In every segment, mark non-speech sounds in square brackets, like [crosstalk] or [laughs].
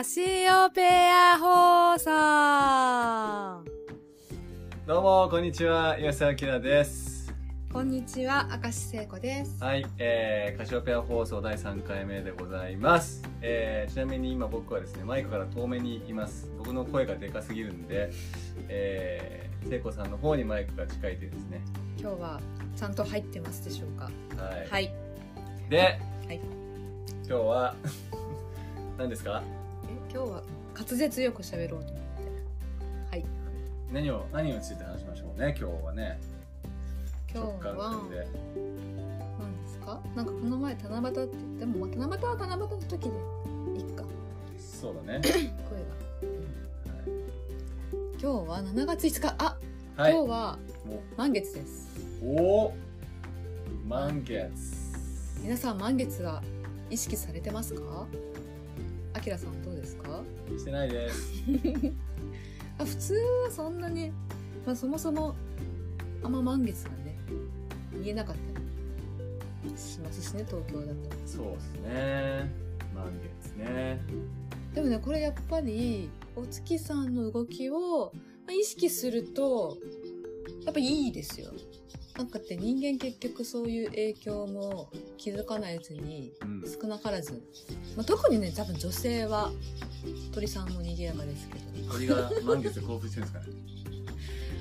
カシオペア放送。どうもこんにちは。岩瀬明です。こんにちは明石聖子です。はい、えー、カシオペア放送第3回目でございます、えー、ちなみに今僕はですねマイクから遠目にいます。僕の声がでかすぎるんでえー、聖子さんの方にマイクが近いてですね。今日はちゃんと入ってますでしょうか？はい、はい。で、はい。今日は [laughs] 何ですか？え今日は滑舌よく喋ろうと思って。はい。何を何について話しましょうね今日はね。今日は何ですかなんかこの前七夕って言ってもまあ七夕は七夕の時でいっか。そうだね。[coughs] 声が。今日は7月5日。あ、はい、今日はも満月です。うお。お満月。皆さん満月は意識されてますか？あきらさんか？してないです。[laughs] あ普通はそんなに、まあ、そもそもあんま満月がね見えなかったりしますしね東京だと。そうですね。満月ね。でもねこれやっぱりお月さんの動きをまあ意識するとやっぱいいですよ。なんかって人間結局そういう影響も気づかないうちにうん。少なからず、まあ、特にね多分女性は鳥さんも賑やかですけど。鳥が満月で興奮してるんですかね。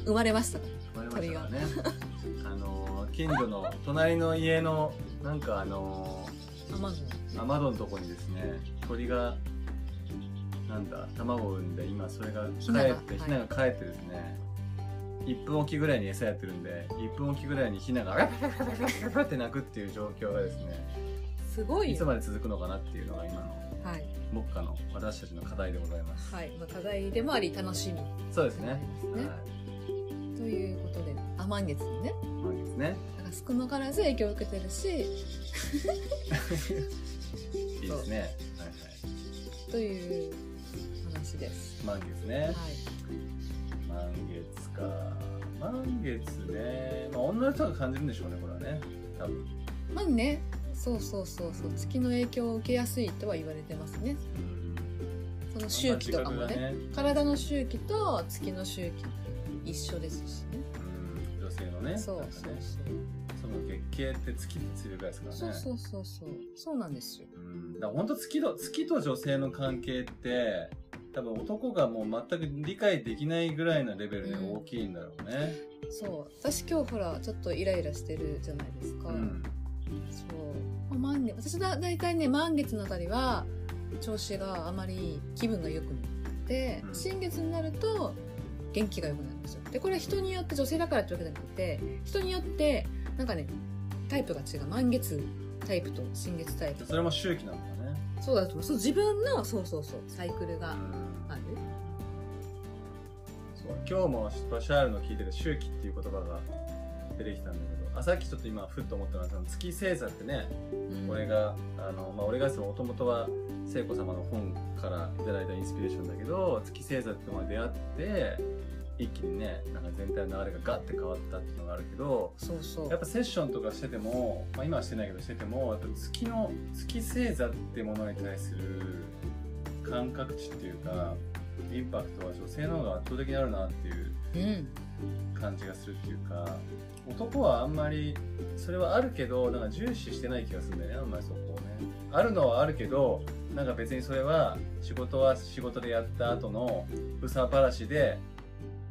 生まれました。生まれましたからね。あのー近所の隣の家のなんかあの雨ー雨戸のとこにですね鳥がなんだ卵を産んで今それが帰ってはいヒナが帰ってですね1分おきぐらいに餌やってるんで1分おきぐらいにヒナがって鳴くっていう状況がですねすごいよいつまで続くのかなっていうのが今のはい、目下の私たちの課題でございます。はい。まあ、課題でもあり楽しみ。そうですね。はということであ満月にね。い満月ね。だから少なからず影響を受けてるし。[laughs] いいですね。はいはい。という話です。満月ね。はい。満月か。満月ね。まあ女の人が感じるんでしょうねこれはね。多分。まあねそうそうそうそう。月の影響を受けやすいとは言われてますね。その周期とかもね。ね体の周期と月の周期一緒ですしね。うん。女性のね。そうなんかね。そうその月経って月についぐらいですからね。そうそうそうそう。そうなんですよ。うん。だから本当月と月と女性の関係って多分男がもう全く理解できないぐらいのレベルで大きいんだろうね。そう。私今日ほらちょっとイライラしてるじゃないですか、うん。そう、まあ、満月私だ大体ね満月のあたりは調子があまり気分が良くなって、うん。新月になると元気が良くなるんですよ。でこれは人によって女性だからってわけじゃなくて人によってなんかねタイプが違う。満月タイプと新月タイプそれも周期なんだね。そうだと思う。そう自分のそうそうそうサイクルがうん。ある。そう今日もバシャールの聞いてる周期っていう言葉が出てきたんだけど、あさっきちょっと今ふっと思ったのはその月星座ってね、うん俺があのまあ俺がもともとは聖子様の本からいただいたインスピレーションだけど、月星座ってものに出会って一気にねなんか全体の流れがガッて変わったっていうのがあるけど。そうそうやっぱセッションとかしてても、まあ、今はしてないけどしててもやっぱ月の月星座ってものに対する感覚値っていうかインパクトは女性の方が圧倒的にあるなっていううん感じがするっていうか男はあんまりそれはあるけどなんか重視してない気がするんだよねあんまりそこをね。あるのはあるけどなんか別にそれは仕事は仕事でやった後のうさばらしで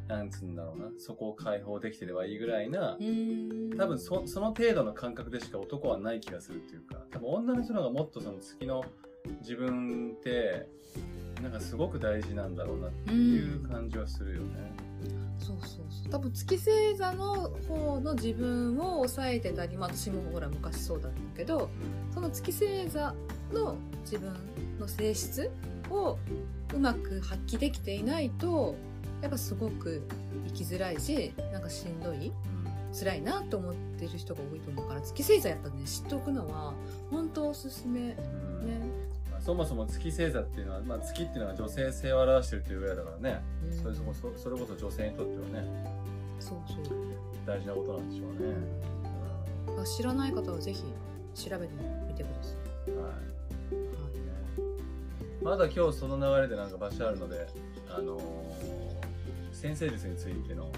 なんつうんだろうなそこを解放できてればいいぐらいなうん多分そその程度の感覚でしか男はない気がするっていうか多分女の人の方がもっとその月の自分ってなんかすごく大事なんだろうなっていう感じはするよね。そうそうそう。多分月星座の方の自分を抑えてたり、まあ、私もほら昔そうだったけどその月星座の自分の性質をうまく発揮できていないとやっぱすごく生きづらいしなんかしんどい辛いなと思ってる人が多いと思うから月星座やっぱね知っておくのは本当おすすめねそもそも月星座っていうのは、まあ、月っていうのは女性性を表してるというぐらいだからね、うん。それそこそそれこそ女性にとってはね。そうそう。大事なことなんでしょうね。だから知らない方はぜひ調べてみてください、うんはい。はい。まだ今日その流れでなんか場所あるので、あのー先生術についての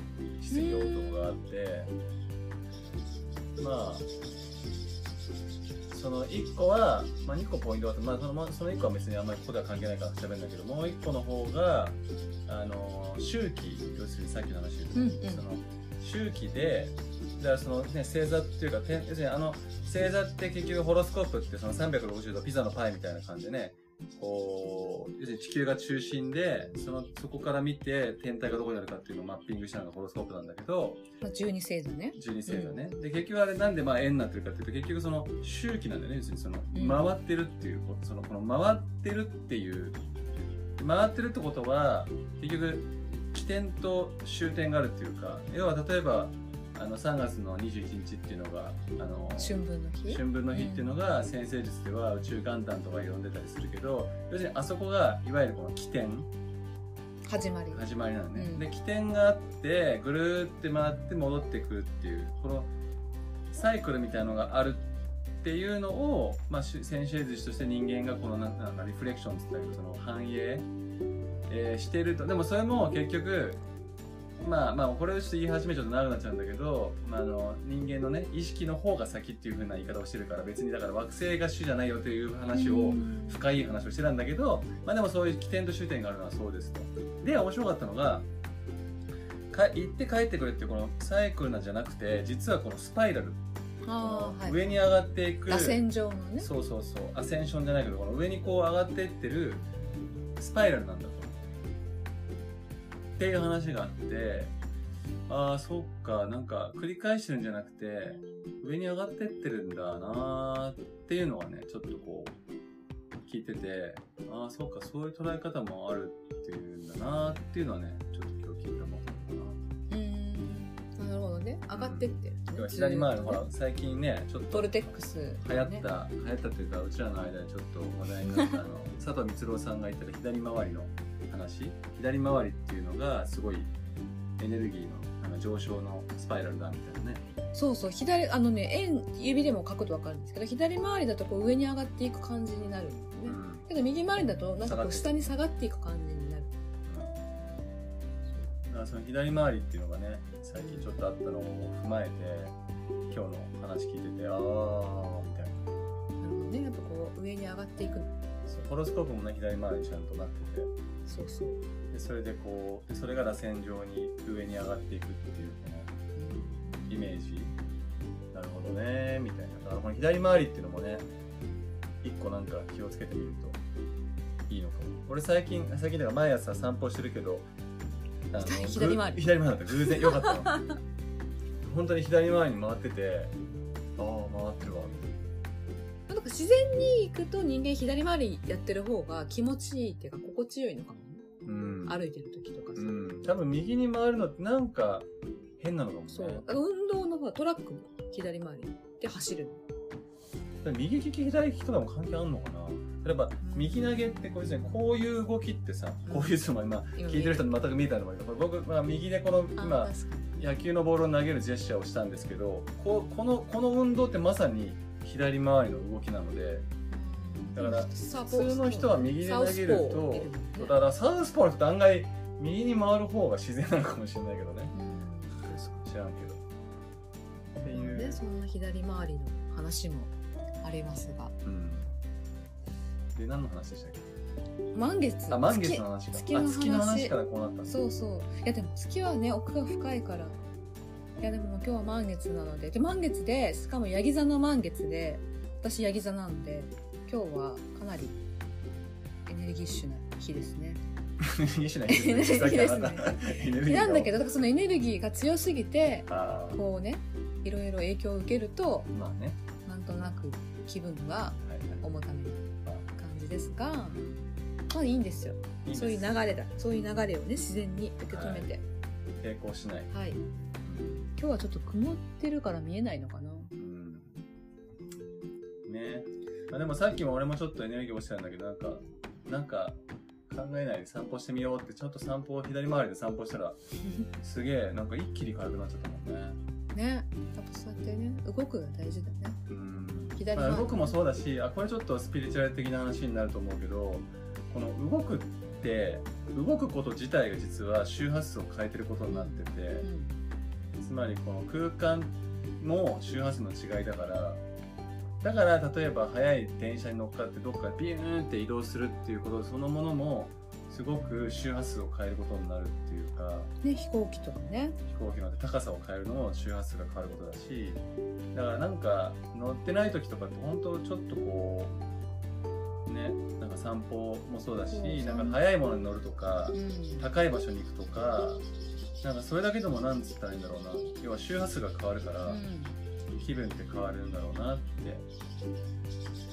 質疑応答があって、まあ、その1個は、まあ、2個ポイントがあって、まあ、そのまあその1個は別にあんまりここでは関係ないから喋るんだけど、もう1個の方が、あのー周期、要するにさっきの話で、うんうん。その周期で、だからそのね、星座っていうか、て要するにあの、星座って結局ホロスコープってその360度ピザのパイみたいな感じでね、こう、要するに地球が中心で、その、そこから見て天体がどこにあるかっていうのをマッピングしたのがホロスコープなんだけど、まあ、12星座ね。12星座ね。で、結局あれなんでまあ円になってるかっていうと、結局その周期なんだよね。要するにその、うん回ってるっていうこと、その、この回ってるっていう、回ってるってことは、結局、起点と終点があるっていうか、要は例えば、あの、3月の21日っていうのが、あの、春分の日？春分の日っていうのが先生術では宇宙元旦とか呼んでたりするけど要するにあそこがいわゆるこの起点。始まり。始まりなのね、うん。で起点があってぐるーって回って戻ってくるっていうこのサイクルみたいなのがあるっていうのを、まあ、し先生術として人間がこのなんなんかリフレクションって言ったけどその反映、えーしてると。でもそれも結局まあまあこれをちょっと言い始めちゃうと長くなっちゃうんだけど、まあ、あの人間のね意識の方が先っていう風な言い方をしてるから別にだから惑星が主じゃないよという話を、うん深い話をしてたんだけど、まあ、でもそういう起点と終点があるのはそうですと。で面白かったのがか行って帰ってくるっていうこのサイクルなんじゃなくて実はこのスパイラル、はい。上に上がっていく。そうそうそうアセンションじゃないけどこの上にこう上がっていってるスパイラルなんだと。っていう話があってああそっかなんか繰り返してるんじゃなくて上に上がってってるんだなーっていうのはねちょっとこう聞いててああそっかそういう捉え方もあるっていうんだなーっていうのはねちょっと今日聞いたのかな。うーん。なるほどね。上がってってるね、要は左回りほら最近ねちょっとボルテックス、流行った、流行ったというかうちらの間でちょっと話題になったあの佐藤光郎さんが言ってた左回りの話左回りっていうのがすごいエネルギーのあの上昇のスパイラルだみたいなね。そうそう。左あのね円指でも書くと分かるんですけど左回りだとこう上に上がっていく感じになる。ん。ですね、けど右回りだとなんかこう下に下がっていく感じになる。だからその左回りっていうのがね最近ちょっとあったのを踏まえて今日の話聞いててああみたいな。なるほどね。やっぱこう上に上がっていく。のそう。ホロスコープもね左回りにちゃんとなっててそうそう、でそれでこうでそれが螺旋状に上に上がっていくっていうこのイメージ。なるほどねみたいな。だからこの左回りっていうのもね一個なんか気をつけてみるといいのかも。俺最近最近だから毎朝散歩してるけどあの [laughs] 左回り。ぐ左回りだった。偶然よかった。の [laughs] 本当に左回りに回っててああ回ってるわ。みなんか自然に行くと人間左回りやってる方が気持ちいいっていうか心地よいのかもうん。歩いてる時とかさ、うん。多分右に回るのってなんか変なのかもね。そう。だから運動のほらトラックも左回り。で走るの。右利き左利きとかも関係あんのかな。例えば右投げってこういうこういう動きってさこういうのも今今聞いてる人に全く見えたのもいいけど僕、まあ、右でこのあ今野球のボールを投げるジェスチャーをしたんですけどここのこの運動ってまさに左回りの動きなのでだから普普通の人は右で投げるとだだからサウスポーの人案外右に回る方が自然なのかもしれないけどね。知らんけど。っていう、でそんな左回りの話もありますが。うん、で何の話でしたっけ？満月。あ満月の話か。月の月の話からこうなったそうそう。いやでも月はね奥が深いから。いやでも今日は満月なので。で満月でしかもヤギ座の満月で私ヤギ座なんで今日はかなりエネルギッシュな日ですね。エネルギーですね。エネルギー日 [laughs] なんだけどだからそのエネルギーが強すぎてこうねいろいろ影響を受けるとまあね。なんとなく気分がはいはい。重ためなあ感じですがまあいいんですよ。いいです。そういう流れだ。そういう流れをね自然に受け止めて。抵抗しない、はい、今日はちょっと曇ってるから見えないのかなあ、でもさっきも俺もちょっとエネルギー落ちたんだけどなんかなんか考えないで散歩してみようってちょっと散歩を左回りで散歩したらすげえなんか一気に軽くなっちゃったもんね。ね。やっぱそうやってね動くが大事だね。うん。左回り。まあ、僕もそうだしあこれちょっとスピリチュアル的な話になると思うけどこの動くって動くこと自体が実は周波数を変えてることになってて、うん。つまりこの空間も周波数の違いだからだから例えば速い電車に乗っかってどっかビューンって移動するっていうことそのものもすごく周波数を変えることになるっていうかね飛行機とかね。飛行機の高さを変えるのも周波数が変わることだしだからなんか乗ってない時とかって本当ちょっとこうねなんか散歩もそうだしなんか速いものに乗るとかうん。高い場所に行くとかなんかそれだけでもなんつったらいいんだろうな。要は周波数が変わるからうん気分って変わるんだろうなって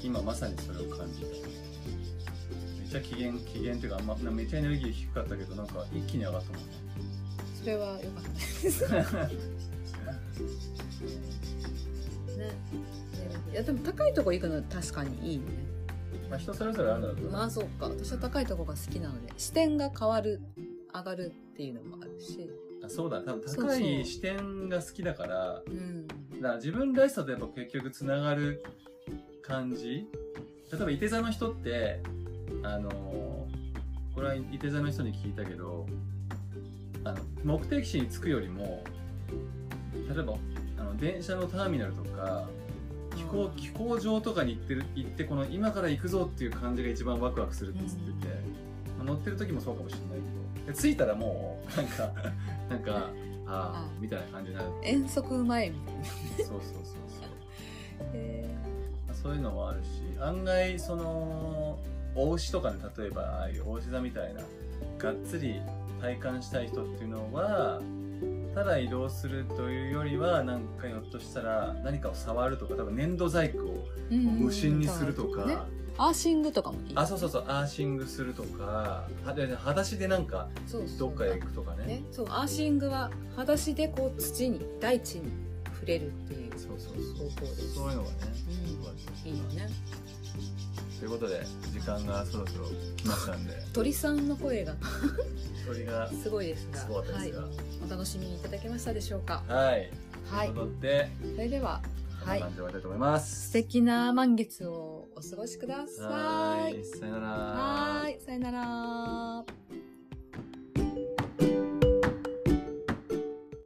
今まさにそれを感じた。めっちゃ機嫌機嫌っていうかまめっちゃエネルギー低かったけどなんか一気に上がったもんね。それは良かった。で [laughs] すね。いやでも高いとこ行くの確かにいいね。まあ人それぞれあるんだろうけどまあそうか。私は高いとこが好きなので視点が変わる上がるっていうのもあるし。あそうだ。多分高い視点が好きだからうんだから自分らしさとやっぱ結局つながる感じ。例えばいて座の人ってあのこれはいて座の人に聞いたけどあの目的地に着くよりも例えばあの電車のターミナルとか飛行飛行場とかに行ってる行ってこの今から行くぞっていう感じが一番ワクワクするって言ってて、まあ乗ってる時もそうかもしれないけど。着いたらもうなんかなんかあみたいな感じになる。遠足前みたいなそうそうそうそう。[laughs] へまあそういうのもあるし案外そのお牛とかね例えばああいうお牛座みたいながっつり体感したい人っていうのはただ移動するというよりはなんかひょっとしたら何かを触るとか多分粘土細工をー無心にするとか、ねアーシングとかもいい。あそうそうそう。アーシングするとか。はで裸足でなんかそうそう。どっかへ行くとかね。ね、そう。アーシングは裸足でこう土に大地に触れるっていう。そうそう方法です。そういうのがね、いいよね。ということで時間がそろそろ来ましたんで。鳥さんの声が。鳥がすごいですが。はい。お楽しみいただけましたでしょうか？はい。はい。ということで、それではこんはない感じで終わりたいと思います。素敵な満月をお過ごしくださはいい。さよなら。はーいさよなら